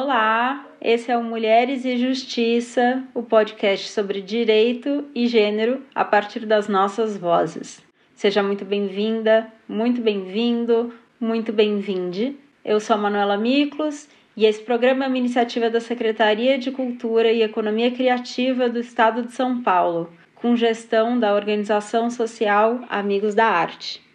Olá, esse é o Mulheres e Justiça, o podcast sobre direito e gênero a partir das nossas vozes. Seja muito bem-vinda, muito bem-vindo, muito bem-vinde. Eu sou a Manuela Miklos e esse programa é uma iniciativa da Secretaria de Cultura e Economia Criativa do Estado de São Paulo, com gestão da organização social Amigos da Arte.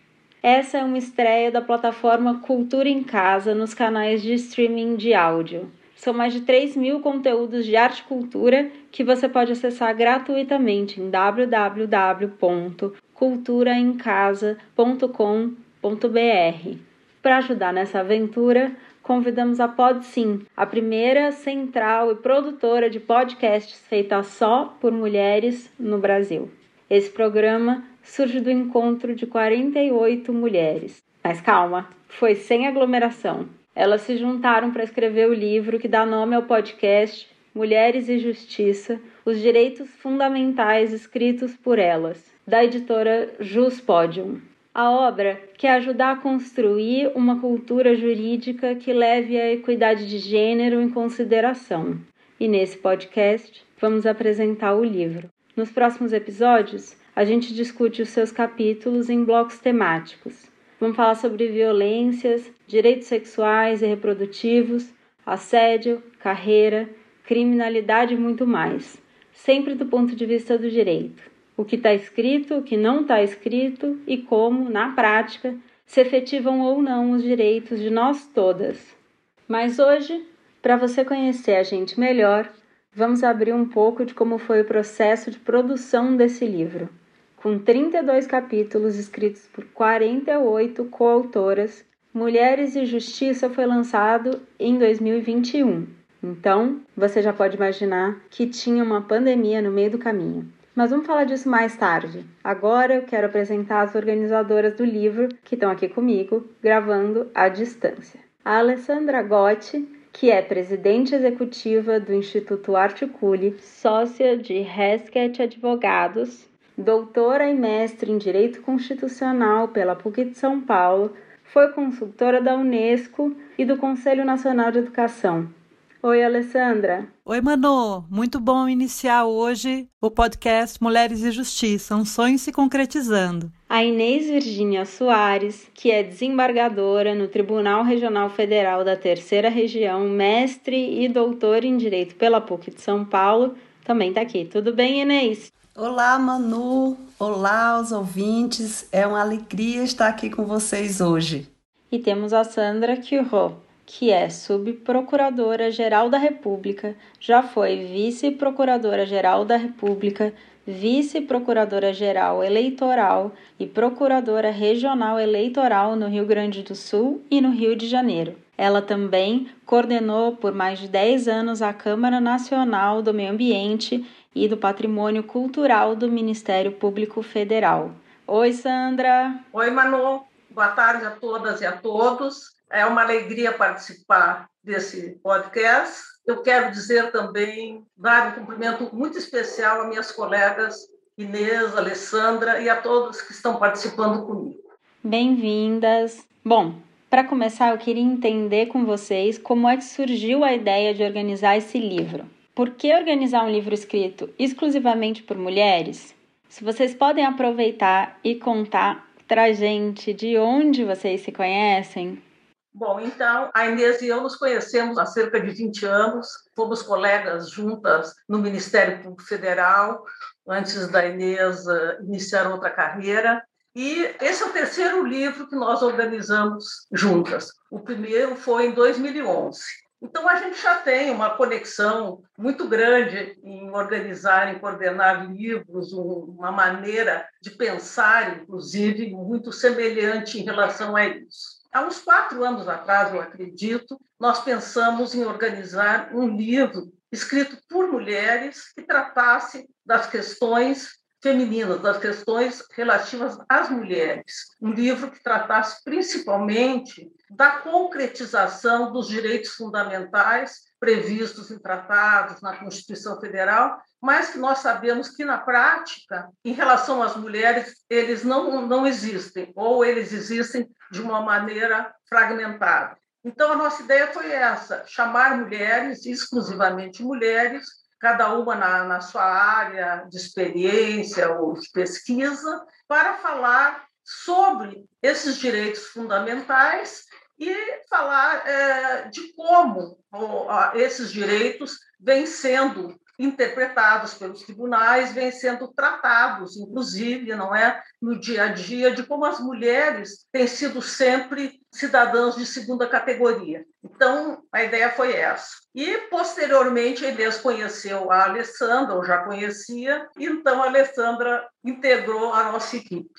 Essa é uma estreia da plataforma Cultura em Casa nos canais de streaming de áudio. São mais de 3 mil conteúdos de arte e cultura que você pode acessar gratuitamente em www.culturaemcasa.com.br. Para ajudar nessa aventura, convidamos a PodSim, a primeira central e produtora de podcasts feita só por mulheres no Brasil. Esse programa surge do encontro de 48 mulheres. Mas calma, foi sem aglomeração. Elas se juntaram para escrever o livro que dá nome ao podcast Mulheres e Justiça: Os Direitos Fundamentais escritos por elas, da editora Jus Podium. A obra quer ajudar a construir uma cultura jurídica que leve a equidade de gênero em consideração. E nesse podcast vamos apresentar o livro. Nos próximos episódios, a gente discute os seus capítulos em blocos temáticos. Vamos falar sobre violências, direitos sexuais e reprodutivos, assédio, carreira, criminalidade e muito mais, sempre do ponto de vista do direito. O que está escrito, o que não está escrito e como, na prática, se efetivam ou não os direitos de nós todas. Mas hoje, para você conhecer a gente melhor, vamos abrir um pouco de como foi o processo de produção desse livro com 32 capítulos escritos por 48 coautoras, Mulheres e Justiça foi lançado em 2021. Então, você já pode imaginar que tinha uma pandemia no meio do caminho. Mas vamos falar disso mais tarde. Agora eu quero apresentar as organizadoras do livro que estão aqui comigo, gravando à distância. A Alessandra Gotti, que é presidente executiva do Instituto Articule, sócia de Resket Advogados, doutora e mestre em Direito Constitucional pela PUC de São Paulo, foi consultora da Unesco e do Conselho Nacional de Educação. Oi, Alessandra. Oi, Manu. Muito bom iniciar hoje o podcast Mulheres e Justiça, um sonho se concretizando. A Inês Virgínia Soares, que é desembargadora no Tribunal Regional Federal da Terceira Região, mestre e doutora em Direito pela PUC de São Paulo, também está aqui. Tudo bem, Inês? Olá, Manu. Olá aos ouvintes. É uma alegria estar aqui com vocês hoje. E temos a Sandra Quirro, que é subprocuradora-geral da República, já foi vice-procuradora-geral da República, vice-procuradora-geral eleitoral e procuradora regional eleitoral no Rio Grande do Sul e no Rio de Janeiro. Ela também coordenou por mais de 10 anos a Câmara Nacional do Meio Ambiente e do Patrimônio Cultural do Ministério Público Federal. Oi, Sandra. Oi, Manu. Boa tarde a todas e a todos. É uma alegria participar desse podcast. Eu quero dizer também, dar um cumprimento muito especial a minhas colegas Inês, Alessandra e a todos que estão participando comigo. Bem-vindas. Bom, para começar, eu queria entender com vocês como é que surgiu a ideia de organizar esse livro. Por que organizar um livro escrito exclusivamente por mulheres? Se vocês podem aproveitar e contar para a gente de onde vocês se conhecem. Bom, então, a Inês e eu nos conhecemos há cerca de 20 anos, fomos colegas juntas no Ministério Público Federal, antes da Inês eh, iniciar outra carreira. E esse é o terceiro livro que nós organizamos juntas. O primeiro foi em 2011. Então, a gente já tem uma conexão muito grande em organizar, em coordenar livros, uma maneira de pensar, inclusive, muito semelhante em relação a isso. Há uns quatro anos atrás, eu acredito, nós pensamos em organizar um livro escrito por mulheres que tratasse das questões femininas, das questões relativas às mulheres. Um livro que tratasse principalmente da concretização dos direitos fundamentais previstos em tratados, na Constituição Federal, mas que nós sabemos que, na prática, em relação às mulheres, eles não, não existem, ou eles existem de uma maneira fragmentada. Então, a nossa ideia foi essa: chamar mulheres, exclusivamente mulheres, cada uma na, na sua área de experiência ou de pesquisa, para falar sobre esses direitos fundamentais e falar é, de como esses direitos vêm sendo interpretados pelos tribunais, vêm sendo tratados, inclusive, não é, no dia a dia, de como as mulheres têm sido sempre cidadãos de segunda categoria. Então, a ideia foi essa. E, posteriormente, a Inês conheceu a Alessandra, ou já conhecia, e então a Alessandra integrou a nossa equipe.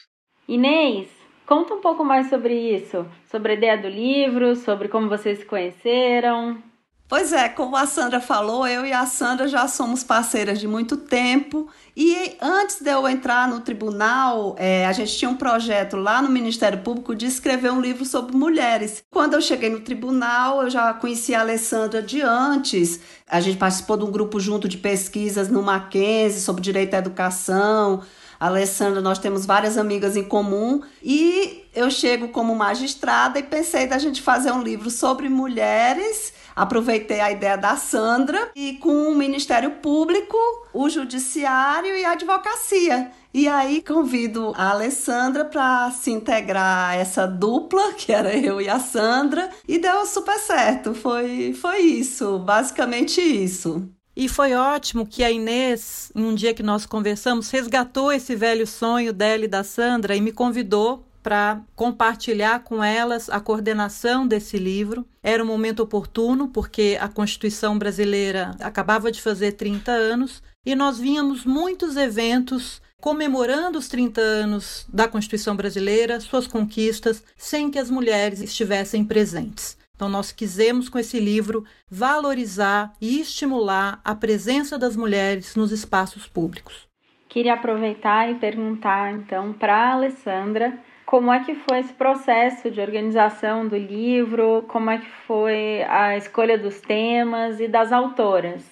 Inês, conta um pouco mais sobre isso, sobre a ideia do livro, sobre como vocês se conheceram. Pois é, como a Sandra falou, eu e a Sandra já somos parceiras de muito tempo. E antes de eu entrar no tribunal, é, a gente tinha um projeto lá no Ministério Público de escrever um livro sobre mulheres. Quando eu cheguei no tribunal, eu já conhecia a Alessandra de antes. A gente participou de um grupo junto de pesquisas no Mackenzie sobre direito à educação. A Alessandra, nós temos várias amigas em comum e eu chego como magistrada e pensei da gente fazer um livro sobre mulheres aproveitei a ideia da Sandra e com o Ministério Público, o Judiciário e a Advocacia. E aí convido a Alessandra para se integrar a essa dupla, que era eu e a Sandra, e deu super certo. Foi, foi isso, basicamente isso. E foi ótimo que a Inês, em um dia que nós conversamos, resgatou esse velho sonho dela e da Sandra e me convidou para compartilhar com elas a coordenação desse livro. Era um momento oportuno, porque a Constituição brasileira acabava de fazer 30 anos e nós vínhamos muitos eventos comemorando os 30 anos da Constituição brasileira, suas conquistas, sem que as mulheres estivessem presentes. Então, nós quisemos, com esse livro, valorizar e estimular a presença das mulheres nos espaços públicos. Queria aproveitar e perguntar, então, para a Alessandra como é que foi esse processo de organização do livro? Como é que foi a escolha dos temas e das autoras?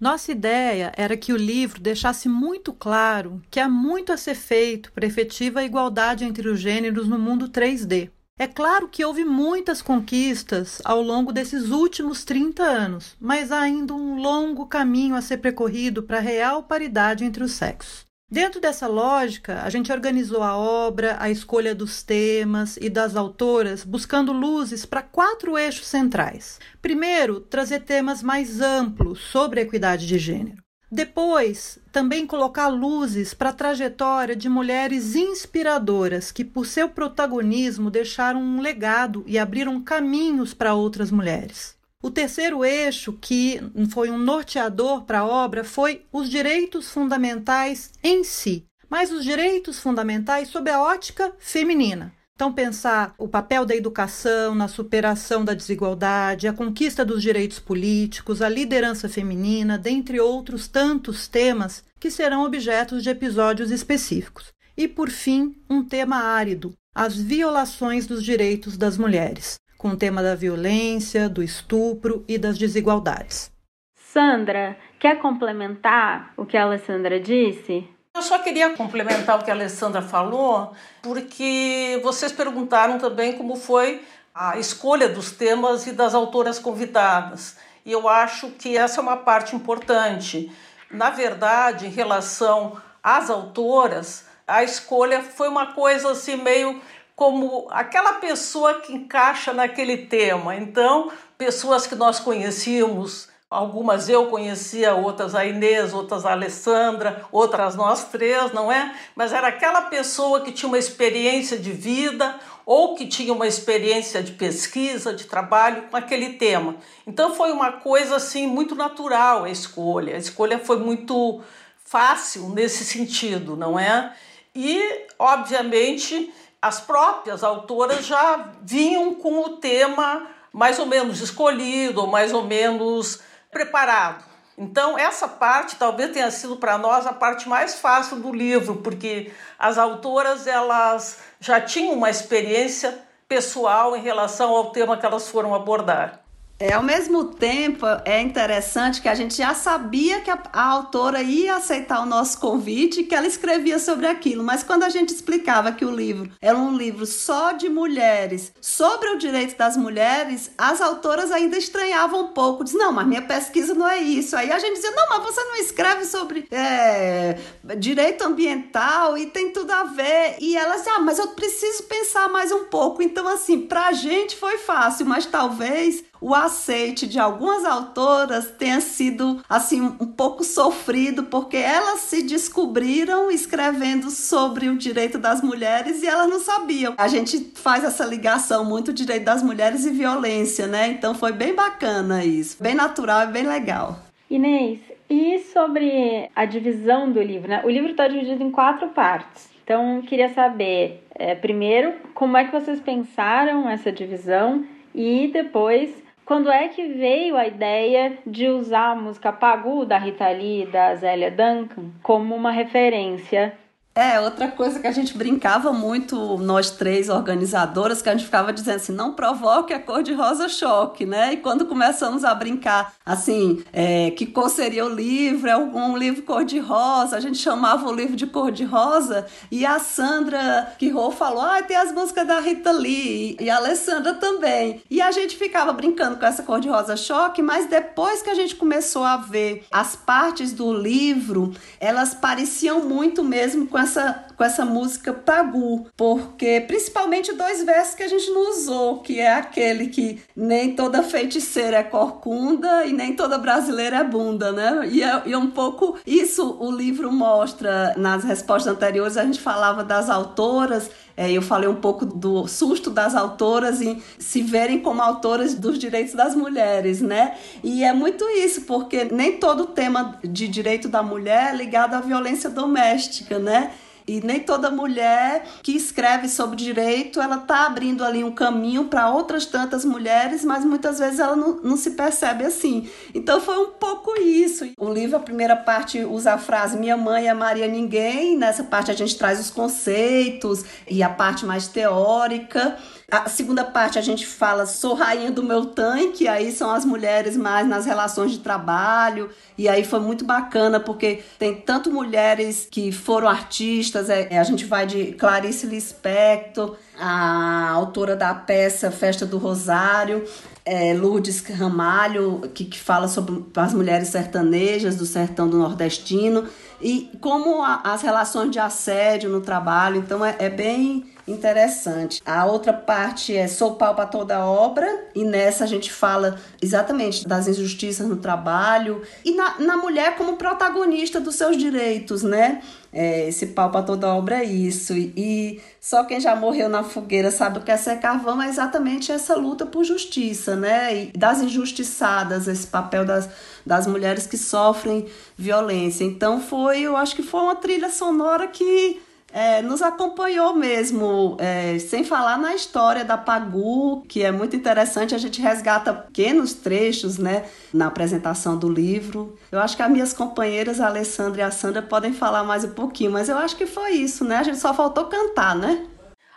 Nossa ideia era que o livro deixasse muito claro que há muito a ser feito para efetiva igualdade entre os gêneros no mundo 3D. É claro que houve muitas conquistas ao longo desses últimos 30 anos, mas há ainda um longo caminho a ser percorrido para a real paridade entre os sexos. Dentro dessa lógica, a gente organizou a obra, a escolha dos temas e das autoras, buscando luzes para quatro eixos centrais. Primeiro, trazer temas mais amplos sobre a equidade de gênero. Depois, também colocar luzes para a trajetória de mulheres inspiradoras que, por seu protagonismo, deixaram um legado e abriram caminhos para outras mulheres. O terceiro eixo, que foi um norteador para a obra, foi os direitos fundamentais em si, mas os direitos fundamentais sob a ótica feminina. Então, pensar o papel da educação na superação da desigualdade, a conquista dos direitos políticos, a liderança feminina, dentre outros tantos temas que serão objetos de episódios específicos. E, por fim, um tema árido: as violações dos direitos das mulheres com o tema da violência, do estupro e das desigualdades. Sandra, quer complementar o que a Alessandra disse? Eu só queria complementar o que a Alessandra falou, porque vocês perguntaram também como foi a escolha dos temas e das autoras convidadas. E eu acho que essa é uma parte importante. Na verdade, em relação às autoras, a escolha foi uma coisa assim meio como aquela pessoa que encaixa naquele tema. Então, pessoas que nós conhecíamos, algumas eu conhecia, outras a Inês, outras a Alessandra, outras nós três, não é? Mas era aquela pessoa que tinha uma experiência de vida ou que tinha uma experiência de pesquisa, de trabalho com aquele tema. Então foi uma coisa assim muito natural a escolha. A escolha foi muito fácil nesse sentido, não é? E, obviamente, as próprias autoras já vinham com o tema mais ou menos escolhido, mais ou menos preparado. Então, essa parte talvez tenha sido para nós a parte mais fácil do livro, porque as autoras elas já tinham uma experiência pessoal em relação ao tema que elas foram abordar. É, ao mesmo tempo, é interessante que a gente já sabia que a, a, autora ia aceitar o nosso convite que ela escrevia sobre aquilo, mas quando a gente explicava que o livro era um livro só de mulheres, sobre o direito das mulheres, as autoras ainda estranhavam um pouco. Diz, não, mas minha pesquisa não é isso. Aí a gente dizia, não, mas você não escreve sobre é, direito ambiental e tem tudo a ver. E elas, ah, mas eu preciso pensar mais um pouco. Então, assim, pra gente foi fácil, mas talvez o aceite de algumas autoras tenha sido assim um pouco sofrido porque elas se descobriram escrevendo sobre o direito das mulheres e elas não sabiam. A gente faz essa ligação muito direito das mulheres e violência, né? Então foi bem bacana isso, bem natural e bem legal. Inês, e sobre a divisão do livro, né? O livro está dividido em quatro partes. Então, queria saber, é, primeiro, como é que vocês pensaram essa divisão e depois quando é que veio a ideia de usar a música Pagu da Rita Lee e da Zélia Duncan como uma referência é, outra coisa que a gente brincava muito, nós três organizadoras, que a gente ficava dizendo assim, não provoque a cor-de-rosa choque, né? E quando começamos a brincar, assim, é, que cor seria o livro, é um livro cor-de-rosa, a gente chamava o livro de cor-de-rosa, e a Sandra Quirô falou, ah, tem as músicas da Rita Lee, e a Alessandra também. E a gente ficava brincando com essa cor-de-rosa choque, mas depois que a gente começou a ver as partes do livro, elas pareciam muito mesmo com essa, com essa música Pagu, porque principalmente dois versos que a gente não usou, que é aquele que nem toda feiticeira é corcunda e nem toda brasileira é bunda, né? E é, e é um pouco isso o livro mostra. Nas respostas anteriores a gente falava das autoras é, eu falei um pouco do susto das autoras em se verem como autoras dos direitos das mulheres, né? E é muito isso, porque nem todo tema de direito da mulher é ligado à violência doméstica, né? E nem toda mulher que escreve sobre direito, ela está abrindo ali um caminho para outras tantas mulheres, mas muitas vezes ela não, não se percebe assim. Então foi um pouco isso. O livro, a primeira parte, usa a frase Minha mãe é Maria Ninguém. Nessa parte a gente traz os conceitos e a parte mais teórica. A segunda parte a gente fala sou rainha do meu tanque, aí são as mulheres mais nas relações de trabalho, e aí foi muito bacana porque tem tanto mulheres que foram artistas, é, a gente vai de Clarice Lispector, a autora da peça Festa do Rosário, é, Lourdes Ramalho, que, que fala sobre as mulheres sertanejas do sertão do nordestino, e como a, as relações de assédio no trabalho, então é, é bem interessante. A outra parte é Sou Pau para Toda Obra, e nessa a gente fala exatamente das injustiças no trabalho e na, na mulher como protagonista dos seus direitos, né? É, esse pau para toda obra é isso. E, e, só quem já morreu na fogueira sabe o que é ser carvão, é exatamente essa luta por justiça, né? E das injustiçadas, esse papel das, das mulheres que sofrem violência. Então foi, eu acho que foi uma trilha sonora que é, nos acompanhou mesmo, é, sem falar na história da Pagu, que é muito interessante, a gente resgata pequenos trechos né, na apresentação do livro. Eu acho que as minhas companheiras, a Alessandra e a Sandra, podem falar mais um pouquinho, mas eu acho que foi isso, né? A gente só faltou cantar, né?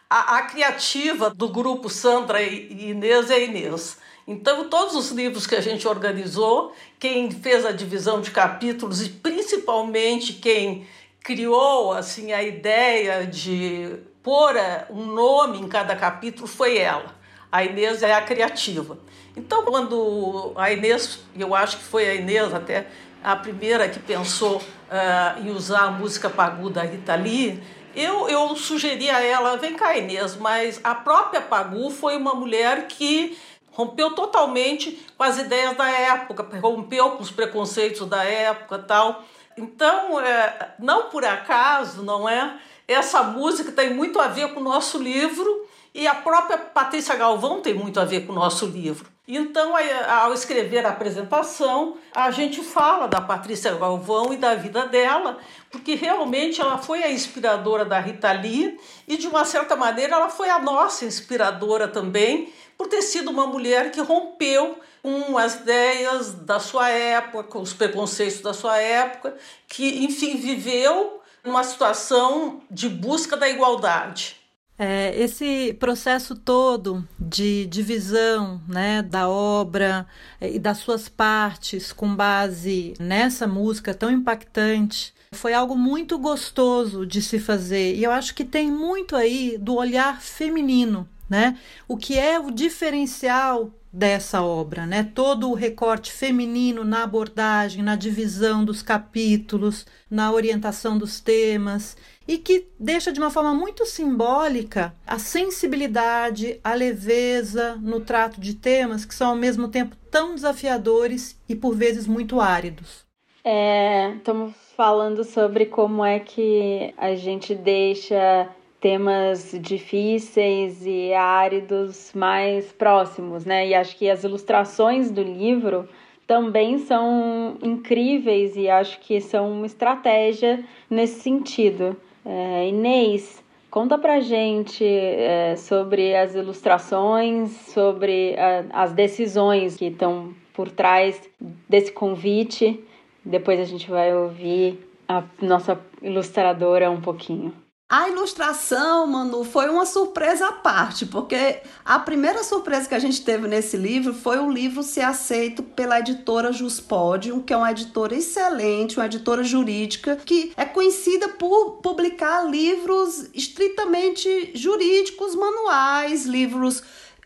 A, a criativa do grupo Sandra e Inês é Inês. Então, todos os livros que a gente organizou, quem fez a divisão de capítulos e principalmente quem criou assim a ideia de pôr eh, um nome em cada capítulo foi ela. A Inês é a criativa. Então, quando a Inês, eu acho que foi a Inês até a primeira que pensou uh, em usar a música Pagu da Rita Lee, eu, eu sugeri a ela, vem cá Inês, mas a própria Pagu foi uma mulher que rompeu totalmente com as ideias da época, rompeu com os preconceitos da época tal. Então, é, não por acaso, não é? Essa música tem muito a ver com o nosso livro e a própria Patrícia Galvão tem muito a ver com o nosso livro. Então, ao escrever a apresentação, a gente fala da Patrícia Galvão e da vida dela, porque realmente ela foi a inspiradora da Rita Lee e, de uma certa maneira, ela foi a nossa inspiradora também, por ter sido uma mulher que rompeu com as ideias da sua época, com os preconceitos da sua época, que, enfim, viveu numa situação de busca da igualdade. É, esse processo todo de divisão né, da obra é, e das suas partes com base nessa música tão impactante foi algo muito gostoso de se fazer. E eu acho que tem muito aí do olhar feminino, né? O que é o diferencial dessa obra, né? Todo o recorte feminino na abordagem, na divisão dos capítulos, na orientação dos temas e que deixa de uma forma muito simbólica a sensibilidade, a leveza no trato de temas que são ao mesmo tempo tão desafiadores e por vezes muito áridos. É, estamos falando sobre como é que a gente deixa temas difíceis e áridos mais próximos, né? E acho que as ilustrações do livro também são incríveis e acho que são uma estratégia nesse sentido. É, Inês, conta pra gente é, sobre as ilustrações, sobre a, as decisões que estão por trás desse convite. Depois a gente vai ouvir a nossa ilustradora um pouquinho. A ilustração, Manu, foi uma surpresa à parte, porque a primeira surpresa que a gente teve nesse livro foi o livro ser aceito pela editora Juspodium, que é uma editora excelente, uma editora jurídica, que é conhecida por publicar livros estritamente jurídicos, manuais, livros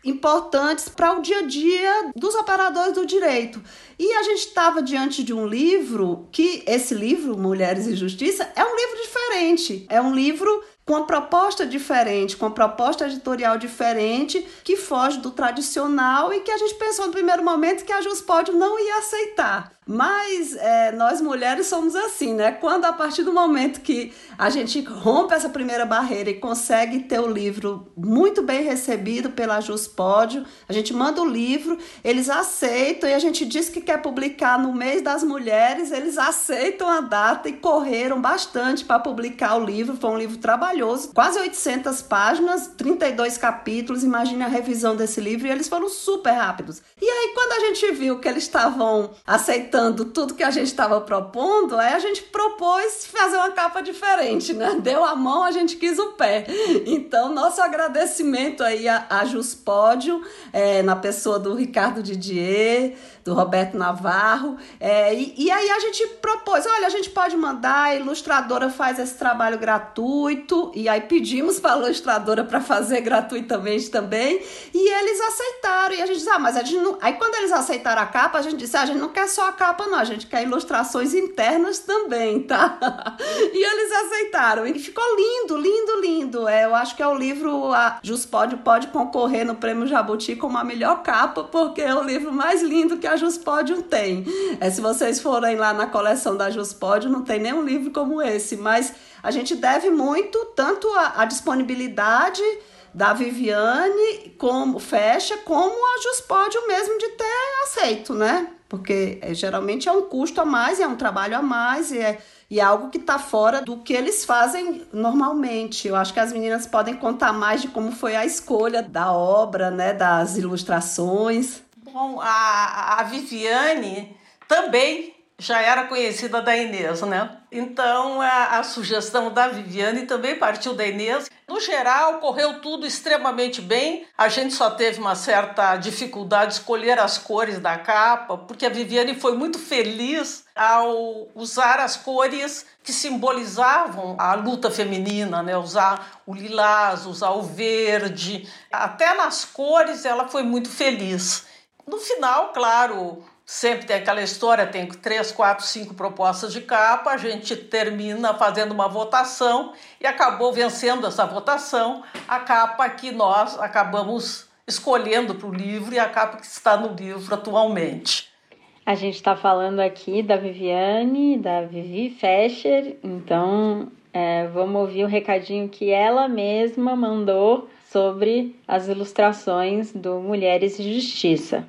importantes para o dia a dia dos operadores do direito. E a gente estava diante de um livro que esse livro, Mulheres e Justiça, é um livro diferente. É um livro com uma proposta diferente, com uma proposta editorial diferente, que foge do tradicional e que a gente pensou no primeiro momento que a Juspódio não ia aceitar. Mas é, nós mulheres somos assim, né? Quando a partir do momento que a gente rompe essa primeira barreira e consegue ter o livro muito bem recebido pela Juspódio, a gente manda o livro, eles aceitam e a gente diz que quer publicar no mês das mulheres, eles aceitam a data e correram bastante para publicar o livro. Foi um livro trabalhoso, quase 800 páginas, 32 capítulos. Imagine a revisão desse livro e eles foram super rápidos. E aí, quando a gente viu que eles estavam aceitando tudo que a gente estava propondo, aí a gente propôs fazer uma capa diferente, né? Deu a mão, a gente quis o pé. Então, nosso agradecimento aí a, a Juspódio, é, na pessoa do Ricardo Didier, do Roberto Navarro. É, e, e, aí a gente propôs: olha, a gente pode mandar, a ilustradora faz esse trabalho gratuito. E aí pedimos para a ilustradora para fazer gratuitamente também. E eles aceitaram. E a gente disse: ah, mas a gente não. Aí quando eles aceitaram a capa, a gente disse: ah, a gente não quer só a capa, não, a gente quer ilustrações internas também, tá? e eles aceitaram. E ficou lindo, lindo, lindo. É, eu acho que é o livro, a Juspódio pode concorrer no Prêmio Jabuti como a melhor capa, porque é o livro mais lindo que a Juspódio tem. É, se vocês forem lá na coleção da Juspódio, não tem nenhum livro como esse, mas a gente deve muito tanto a disponibilidade da Viviane como fecha, como a Juspódio mesmo de ter aceito, né? Porque é, geralmente é um custo a mais, é um trabalho a mais, e é, e é algo que está fora do que eles fazem normalmente. Eu acho que as meninas podem contar mais de como foi a escolha da obra, né, das ilustrações. Bom, a, a Viviane também já era conhecida da Inês, né? Então a, a, sugestão da Viviane também partiu da Inês. No geral, correu tudo extremamente bem. A gente só teve uma certa dificuldade de escolher as cores da capa, porque a Viviane foi muito feliz ao usar as cores que simbolizavam a luta feminina, né? Usar o lilás, usar o verde, até nas cores ela foi muito feliz. No final, claro, sempre tem aquela história, tem três, quatro, cinco propostas de capa, a gente termina fazendo uma votação e acabou vencendo essa votação a capa que nós acabamos escolhendo para o livro e a capa que está no livro atualmente. A gente está falando aqui da Viviane, da Vivi Fescher, então é, vamos ouvir o recadinho que ela mesma mandou sobre as ilustrações do Mulheres e Justiça.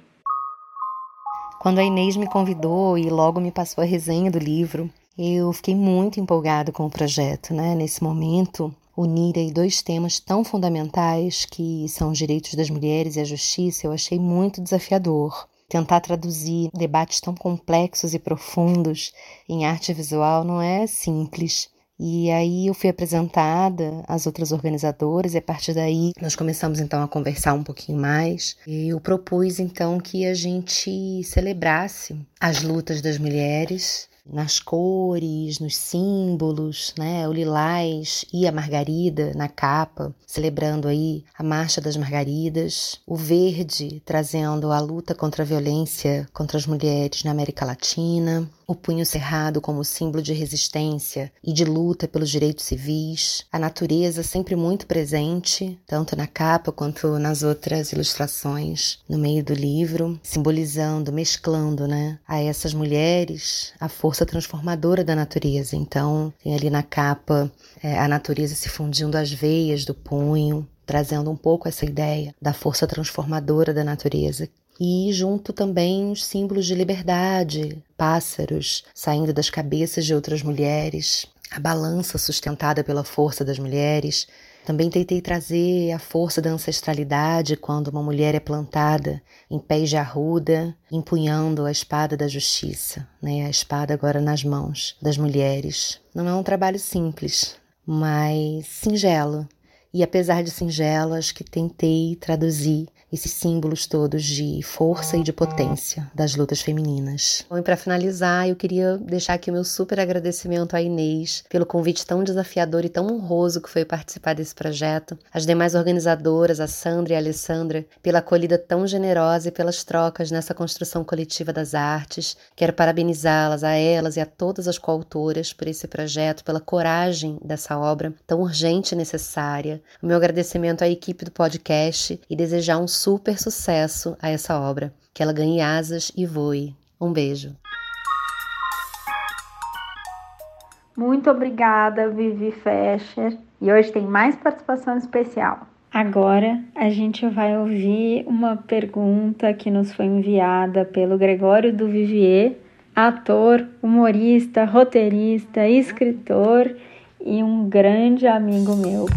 Quando a Inês me convidou e logo me passou a resenha do livro, eu fiquei muito empolgado com o projeto, né? Nesse momento, unir dois temas tão fundamentais que são os direitos das mulheres e a justiça, eu achei muito desafiador. Tentar traduzir debates tão complexos e profundos em arte visual não é simples. E aí eu fui apresentada às outras organizadoras e a partir daí nós começamos então a conversar um pouquinho mais. E eu propus então que a gente celebrasse as lutas das mulheres nas cores, nos símbolos, né? O lilás e a margarida na capa, celebrando aí a Marcha das Margaridas, o verde trazendo a luta contra a violência contra as mulheres na América Latina, o punho cerrado como símbolo de resistência e de luta pelos direitos civis, a natureza sempre muito presente, tanto na capa quanto nas outras ilustrações no meio do livro, simbolizando, mesclando, né, a essas mulheres a força transformadora da natureza. Então, tem ali na capa é, a natureza se fundindo às veias do punho, trazendo um pouco essa ideia da força transformadora da natureza e junto também os símbolos de liberdade, pássaros saindo das cabeças de outras mulheres, a balança sustentada pela força das mulheres. Também tentei trazer a força da ancestralidade quando uma mulher é plantada em pés de arruda, empunhando a espada da justiça, né? a espada agora nas mãos das mulheres. Não é um trabalho simples, mas singelo. E apesar de singelo, acho que tentei traduzir esses símbolos todos de força e de potência das lutas femininas. Bom, e para finalizar, eu queria deixar aqui o meu super agradecimento à Inês pelo convite tão desafiador e tão honroso que foi participar desse projeto, as demais organizadoras, a Sandra e a Alessandra, pela acolhida tão generosa e pelas trocas nessa construção coletiva das artes. Quero parabenizá-las, a elas e a todas as coautoras por esse projeto, pela coragem dessa obra tão urgente e necessária. O meu agradecimento à equipe do podcast e desejar um super sucesso a essa obra. Que ela ganhe asas e voe. Um beijo. Muito obrigada, Vivi Fescher. E hoje tem mais participação especial. Agora a gente vai ouvir uma pergunta que nos foi enviada pelo Gregório do Vivier, ator, humorista, roteirista, escritor e um grande amigo meu.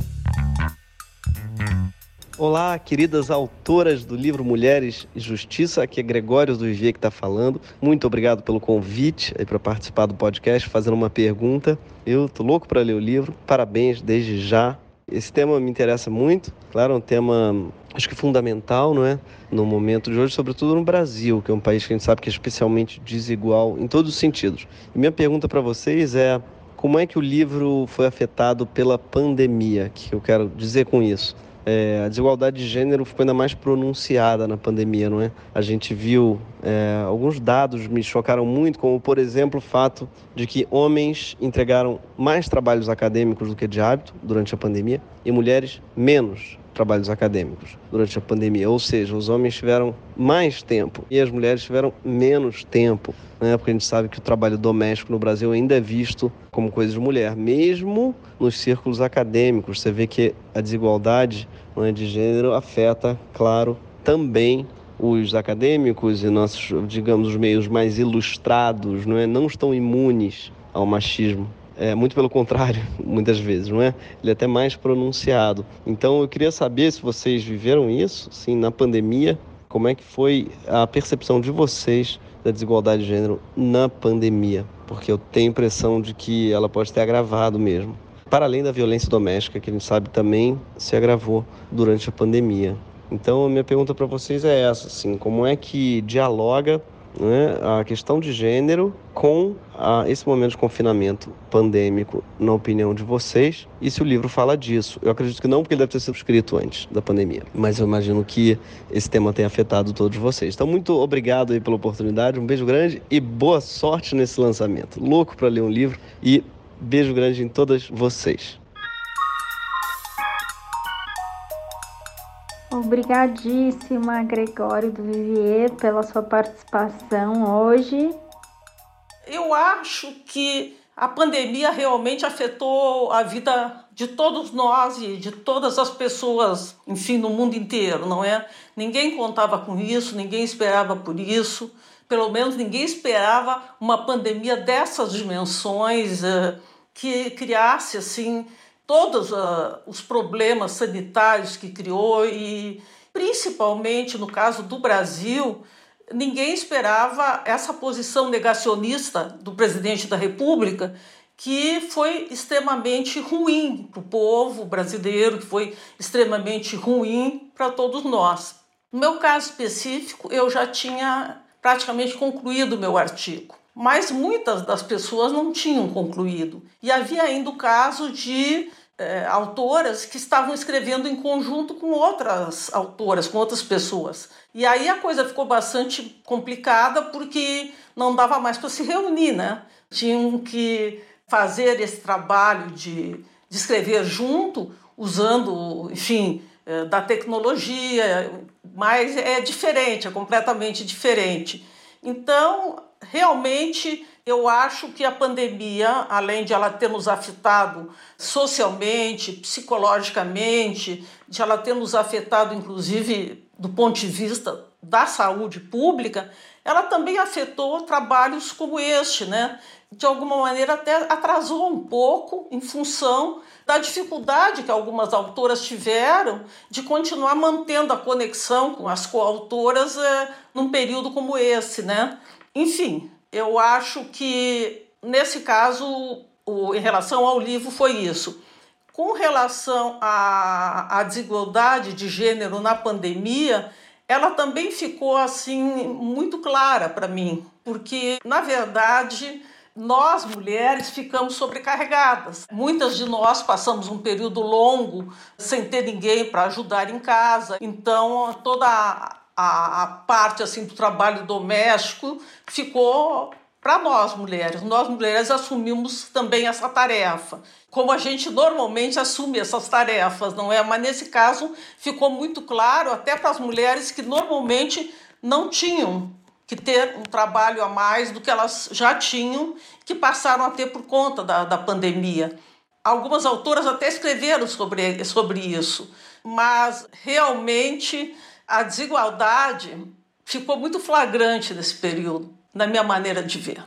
Olá, queridas autoras do livro Mulheres e Justiça, aqui é Gregório do Vivier que está falando. Muito obrigado pelo convite para participar do podcast, fazendo uma pergunta. Eu tô louco para ler o livro, parabéns desde já. Esse tema me interessa muito, claro, é um tema acho que fundamental, não é? No momento de hoje, sobretudo no Brasil, que é um país que a gente sabe que é especialmente desigual em todos os sentidos. E minha pergunta para vocês é como é que o livro foi afetado pela pandemia? O que eu quero dizer com isso? É, a desigualdade de gênero ficou ainda mais pronunciada na pandemia, não é? A gente viu é, alguns dados me chocaram muito, como por exemplo o fato de que homens entregaram mais trabalhos acadêmicos do que de hábito durante a pandemia e mulheres menos trabalhos acadêmicos durante a pandemia, ou seja, os homens tiveram mais tempo e as mulheres tiveram menos tempo, né? porque a gente sabe que o trabalho doméstico no Brasil ainda é visto como coisa de mulher, mesmo nos círculos acadêmicos. Você vê que a desigualdade é, de gênero afeta, claro, também os acadêmicos e nossos, digamos, os meios mais ilustrados, não é? Não estão imunes ao machismo é, muito pelo contrário, muitas vezes, não é? Ele é até mais pronunciado. Então eu queria saber se vocês viveram isso, sim, na pandemia, como é que foi a percepção de vocês da desigualdade de gênero na pandemia? Porque eu tenho a impressão de que ela pode ter agravado mesmo. Para além da violência doméstica, que a gente sabe também se agravou durante a pandemia. Então, a minha pergunta para vocês é essa, assim, como é que dialoga né, a questão de gênero com a, esse momento de confinamento pandêmico, na opinião de vocês, e se o livro fala disso. Eu acredito que não, porque ele deve ter sido escrito antes da pandemia, mas eu imagino que esse tema tenha afetado todos vocês. Então, muito obrigado aí pela oportunidade, um beijo grande e boa sorte nesse lançamento. Louco para ler um livro e beijo grande em todas vocês. Obrigadíssima, Gregório do Vivier, pela sua participação hoje. Eu acho que a pandemia realmente afetou a vida de todos nós e de todas as pessoas, enfim, no mundo inteiro, não é? Ninguém contava com isso, ninguém esperava por isso, pelo menos ninguém esperava uma pandemia dessas dimensões eh, que criasse assim todos uh, os problemas sanitários que criou e, principalmente no caso do Brasil, ninguém esperava essa posição negacionista do presidente da República, que foi extremamente ruim para o povo brasileiro, que foi extremamente ruim para todos nós. No meu caso específico, eu já tinha praticamente concluído o meu artigo, mas muitas das pessoas não tinham concluído. E havia ainda o caso de é, autoras que estavam escrevendo em conjunto com outras autoras, com outras pessoas. E aí a coisa ficou bastante complicada porque não dava mais para se reunir, né? Tinham que fazer esse trabalho de, de escrever junto, usando, enfim, é, da tecnologia, mas é diferente, é completamente diferente. Então, realmente, eu acho que a pandemia, além de ela ter nos afetado socialmente, psicologicamente, de ela ter nos afetado, inclusive, do ponto de vista da saúde pública, ela também afetou trabalhos como este, né? De alguma maneira até atrasou um pouco em função da dificuldade que algumas autoras tiveram de continuar mantendo a conexão com as coautoras é, num período como esse, né? Enfim, eu acho que nesse caso, o, em relação ao livro, foi isso. Com relação à, à desigualdade de gênero na pandemia, ela também ficou assim muito clara para mim, porque na verdade nós mulheres ficamos sobrecarregadas. Muitas de nós passamos um período longo sem ter ninguém para ajudar em casa, então toda a, a, parte assim do trabalho doméstico ficou para nós mulheres. Nós mulheres assumimos também essa tarefa, como a gente normalmente assume essas tarefas, não é? Mas nesse caso ficou muito claro até para as mulheres que normalmente não tinham que ter um trabalho a mais do que elas já tinham, que passaram a ter por conta da, da pandemia. Algumas autoras até escreveram sobre, sobre isso, mas realmente a desigualdade ficou muito flagrante nesse período, na minha maneira de ver.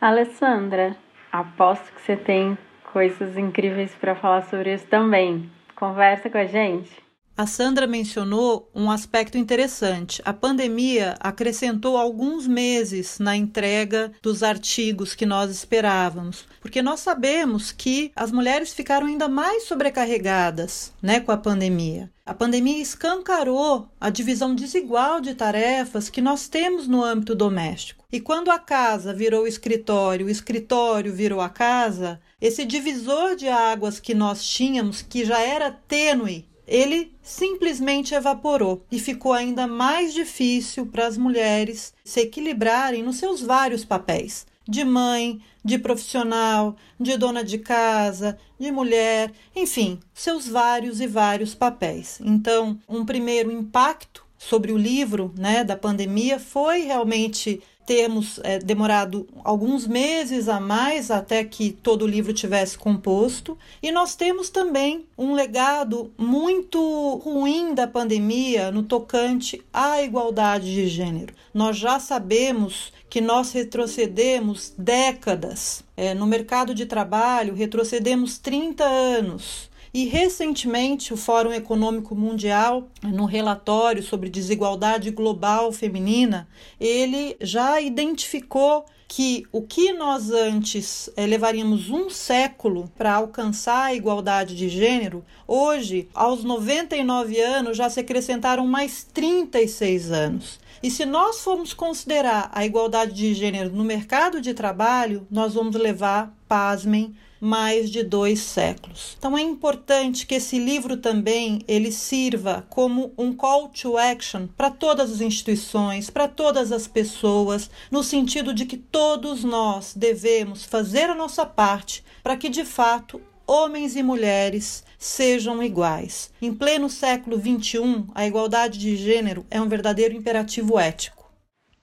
Alessandra, aposto que você tem coisas incríveis para falar sobre isso também. Conversa com a gente. A Sandra mencionou um aspecto interessante. A pandemia acrescentou alguns meses na entrega dos artigos que nós esperávamos, porque nós sabemos que as mulheres ficaram ainda mais sobrecarregadas né, com a pandemia. A pandemia escancarou a divisão desigual de tarefas que nós temos no âmbito doméstico. E quando a casa virou escritório, o escritório virou a casa, esse divisor de águas que nós tínhamos, que já era tênue ele simplesmente evaporou e ficou ainda mais difícil para as mulheres se equilibrarem nos seus vários papéis de mãe, de profissional, de dona de casa, de mulher, enfim, seus vários e vários papéis. Então, um primeiro impacto sobre o livro né, da pandemia foi realmente temos é, demorado alguns meses a mais até que todo o livro tivesse composto, e nós temos também um legado muito ruim da pandemia no tocante à igualdade de gênero. Nós já sabemos que nós retrocedemos décadas. É, no mercado de trabalho, retrocedemos 30 anos. E recentemente o Fórum Econômico Mundial, no relatório sobre desigualdade global feminina, ele já identificou que o que nós antes é, levaríamos um século para alcançar a igualdade de gênero, hoje, aos 99 anos, já se acrescentaram mais 36 anos. E se nós formos considerar a igualdade de gênero no mercado de trabalho, nós vamos levar, pasmem, mais de dois séculos. Então é importante que esse livro também ele sirva como um call to action para todas as instituições, para todas as pessoas, no sentido de que todos nós devemos fazer a nossa parte para que de fato homens e mulheres sejam iguais. Em pleno século XXI, a igualdade de gênero é um verdadeiro imperativo ético.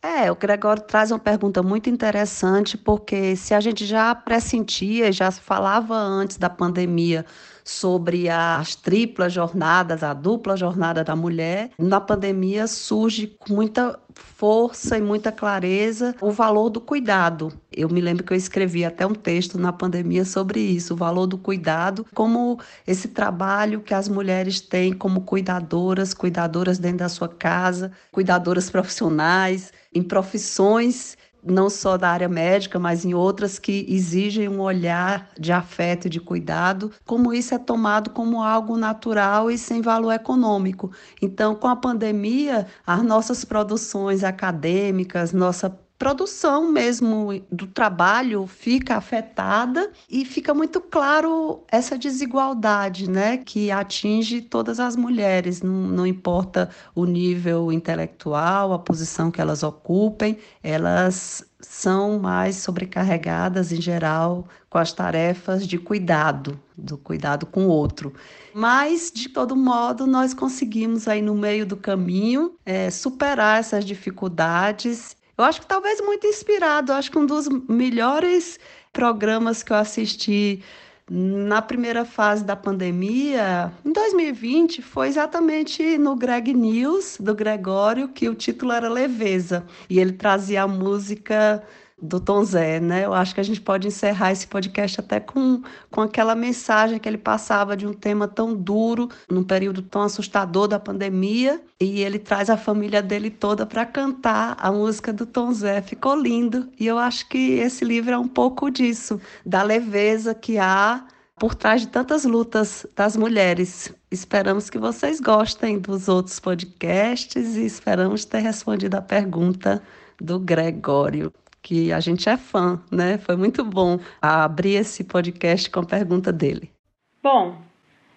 É, o Gregório traz uma pergunta muito interessante, porque se a gente já pressentia, já falava antes da pandemia sobre as triplas jornadas, a dupla jornada da mulher, na pandemia surge com muita força e muita clareza o valor do cuidado. Eu me lembro que eu escrevi até um texto na pandemia sobre isso, o valor do cuidado, como esse trabalho que as mulheres têm como cuidadoras, cuidadoras dentro da sua casa, cuidadoras profissionais, em profissões não só da área médica, mas em outras que exigem um olhar de afeto e de cuidado, como isso é tomado como algo natural e sem valor econômico. Então, com a pandemia, as nossas produções acadêmicas, nossa produção mesmo do trabalho fica afetada e fica muito claro essa desigualdade, né, que atinge todas as mulheres, não, não importa o nível intelectual, a posição que elas ocupem, elas são mais sobrecarregadas em geral com as tarefas de cuidado, do cuidado com o outro. Mas, de todo modo, nós conseguimos aí no meio do caminho é, superar essas dificuldades eu acho que talvez muito inspirado. Acho que um dos melhores programas que eu assisti na primeira fase da pandemia, em 2020, foi exatamente no Greg News, do Gregório, que o título era Leveza. E ele trazia a música do Tom Zé, né? Eu acho que a gente pode encerrar esse podcast até com, com aquela mensagem que ele passava de um tema tão duro, num período tão assustador da pandemia, e ele traz a família dele toda para cantar a música do Tom Zé. Ficou lindo, e eu acho que esse livro é um pouco disso, da leveza que há por trás de tantas lutas das mulheres. Esperamos que vocês gostem dos outros podcasts e esperamos ter respondido a pergunta do Gregório que a gente é fã, né? Foi muito bom abrir esse podcast com a pergunta dele. Bom,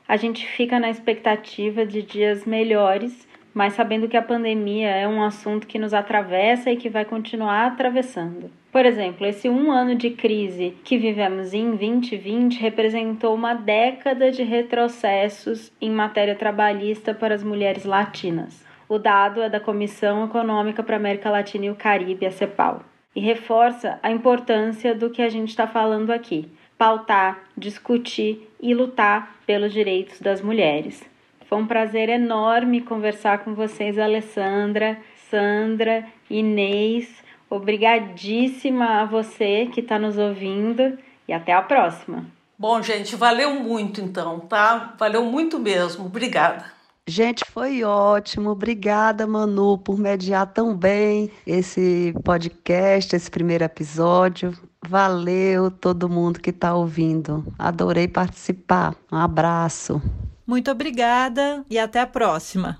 a gente fica na expectativa de dias melhores, mas sabendo que a pandemia é um assunto que nos atravessa e que vai continuar atravessando. Por exemplo, esse um ano de crise que vivemos em 2020 representou uma década de retrocessos em matéria trabalhista para as mulheres latinas. O dado é da Comissão Econômica para a América Latina e o Caribe, a CEPAL e reforça a importância do que a gente está falando aqui: pautar, discutir e lutar pelos direitos das mulheres. Foi um prazer enorme conversar com vocês, Alessandra, Sandra, Inês. Obrigadíssima a você que está nos ouvindo e até a próxima. Bom, gente, valeu muito então, tá? Valeu muito mesmo. Obrigada. Gente, foi ótimo. Obrigada, Manu, por mediar tão bem esse podcast, esse primeiro episódio. Valeu todo mundo que está ouvindo. Adorei participar. Um abraço. Muito obrigada e até a próxima.